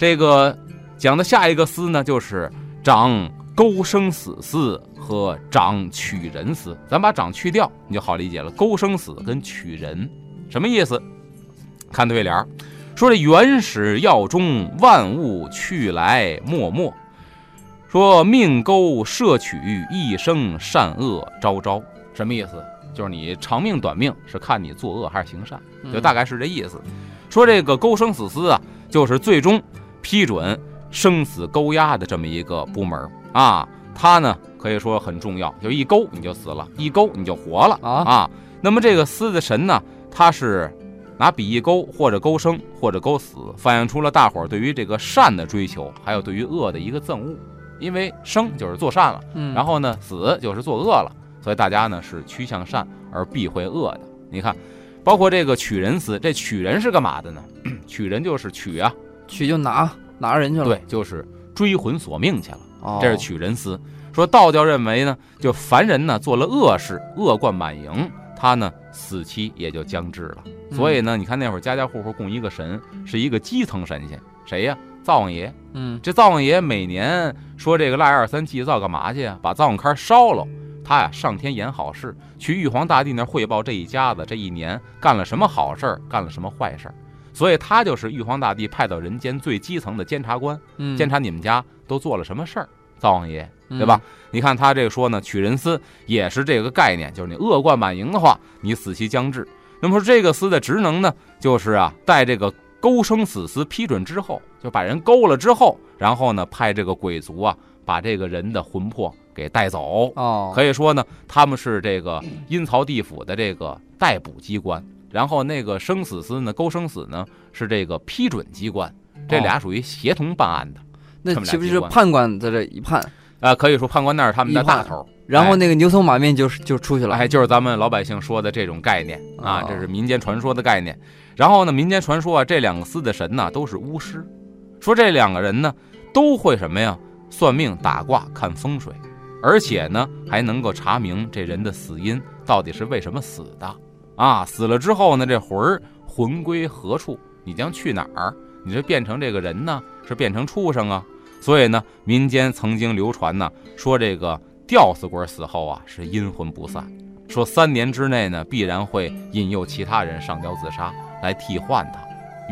这个讲的下一个司呢，就是长勾生死司和长取人司。咱把长去掉，你就好理解了。勾生死跟取人什么意思？看对联儿，说这原始要中，万物去来默默。说命勾摄取，一生善恶昭昭。什么意思？就是你长命短命是看你作恶还是行善，就大概是这意思。说这个勾生死司啊，就是最终。批准生死勾押的这么一个部门啊，它呢可以说很重要，就一勾你就死了，一勾你就活了啊啊。那么这个司的神呢，他是拿笔一勾，或者勾生，或者勾死，反映出了大伙儿对于这个善的追求，还有对于恶的一个憎恶。因为生就是做善了，然后呢死就是做恶了，所以大家呢是趋向善而避讳恶的。你看，包括这个取人司，这取人是干嘛的呢？取人就是取啊。取就拿拿人去了，对，就是追魂索命去了。这是取人司。说道教认为呢，就凡人呢做了恶事，恶贯满盈，他呢死期也就将至了。所以呢，你看那会儿家家户户供一个神，是一个基层神仙，谁呀？灶王爷。嗯，这灶王爷每年说这个腊月二三祭灶干嘛去呀？把灶王龛烧了，他呀上天言好事，去玉皇大帝那汇报这一家子这一年干了什么好事儿，干了什么坏事儿。所以他就是玉皇大帝派到人间最基层的监察官，监察你们家都做了什么事儿，灶王爷，对吧？你看他这个说呢，取人司也是这个概念，就是你恶贯满盈的话，你死期将至。那么说这个司的职能呢，就是啊，在这个勾生死司批准之后，就把人勾了之后，然后呢，派这个鬼族啊，把这个人的魂魄给带走。哦，可以说呢，他们是这个阴曹地府的这个逮捕机关。然后那个生死司呢，勾生死呢是这个批准机关，这俩属于协同办案的。那岂不是判官在这一判？啊，可以说判官那是他们的大头。然后那个牛头马面就是就出去了。哎，就是咱们老百姓说的这种概念啊，这是民间传说的概念。然后呢，民间传说啊，这两个司的神呢都是巫师，说这两个人呢都会什么呀？算命、打卦、看风水，而且呢还能够查明这人的死因到底是为什么死的。啊，死了之后呢，这魂儿魂归何处？你将去哪儿？你是变成这个人呢，是变成畜生啊？所以呢，民间曾经流传呢，说这个吊死鬼死后啊是阴魂不散，说三年之内呢必然会引诱其他人上吊自杀来替换他。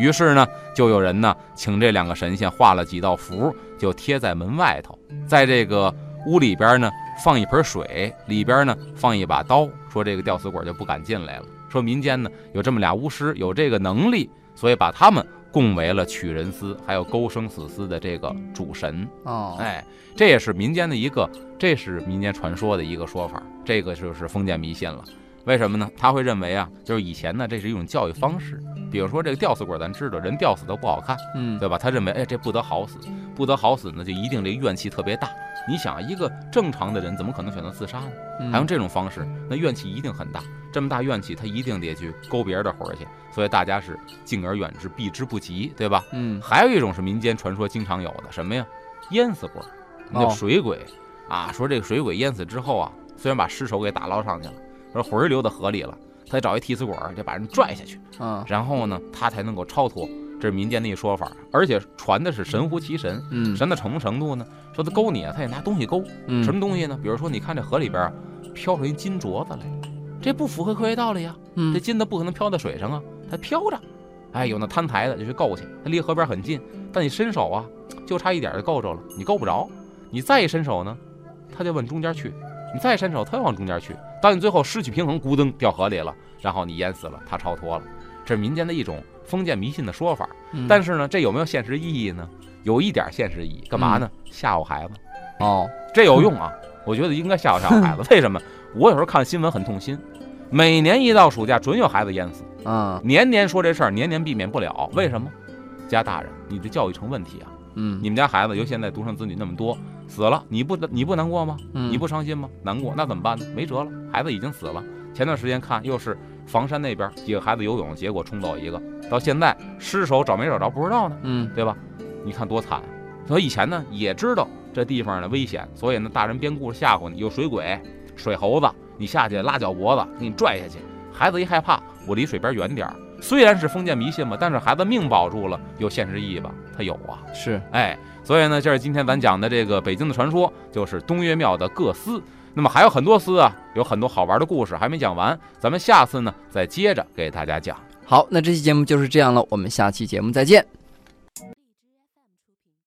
于是呢，就有人呢请这两个神仙画了几道符，就贴在门外头，在这个屋里边呢放一盆水，里边呢放一把刀，说这个吊死鬼就不敢进来了。说民间呢有这么俩巫师有这个能力，所以把他们供为了取人司还有勾生死司的这个主神哦，哎，这也是民间的一个，这是民间传说的一个说法，这个就是封建迷信了。为什么呢？他会认为啊，就是以前呢这是一种教育方式，比如说这个吊死鬼，咱知道人吊死都不好看，嗯，对吧？他认为哎这不得好死，不得好死呢就一定这怨气特别大。你想一个正常的人怎么可能选择自杀呢？还用这种方式，那怨气一定很大。这么大怨气，他一定得去勾别人的魂去。所以大家是敬而远之，避之不及，对吧？嗯。还有一种是民间传说经常有的什么呀？淹死鬼，那水鬼啊。说这个水鬼淹死之后啊，虽然把尸首给打捞上去了，说魂儿流到河里了，他得找一替死鬼，得把人拽下去，嗯，然后呢，他才能够超脱。这是民间的一说法，而且传的是神乎其神。嗯，神到什么程度呢？说他勾你啊，他也拿东西勾。嗯，什么东西呢？比如说，你看这河里边飘出一金镯子来，这不符合科学道理呀。嗯，这金子不可能飘在水上啊，它飘着，哎，有那摊台的就去够去，他离河边很近，但你伸手啊，就差一点就够着了，你够不着。你再一伸手呢，他就往中间去；你再伸手，他又往中间去。当你最后失去平衡，咕噔掉河里了，然后你淹死了，他超脱了。这是民间的一种封建迷信的说法。但是呢，这有没有现实意义呢？有一点现实意义，干嘛呢？吓唬孩子。哦，这有用啊！我觉得应该吓唬吓唬孩子。为什么？我有时候看新闻很痛心。每年一到暑假，准有孩子淹死。嗯，年年说这事儿，年年避免不了。为什么？家大人，你的教育成问题啊。嗯，你们家孩子，尤其现在独生子女那么多，死了你不你不难过吗？你不伤心吗？难过，那怎么办呢？没辙了，孩子已经死了。前段时间看，又是房山那边几个孩子游泳，结果冲走一个，到现在尸首找没找着不知道呢。嗯，对吧？你看多惨。所以以前呢也知道这地方的危险，所以呢大人编故事吓唬你，有水鬼、水猴子，你下去拉脚脖子给你拽下去。孩子一害怕，我离水边远点儿。虽然是封建迷信吧，但是孩子命保住了，有现实意义吧？它有啊，是，哎，所以呢，这是今天咱讲的这个北京的传说，就是东岳庙的各司。那么还有很多司啊，有很多好玩的故事还没讲完，咱们下次呢再接着给大家讲。好，那这期节目就是这样了，我们下期节目再见。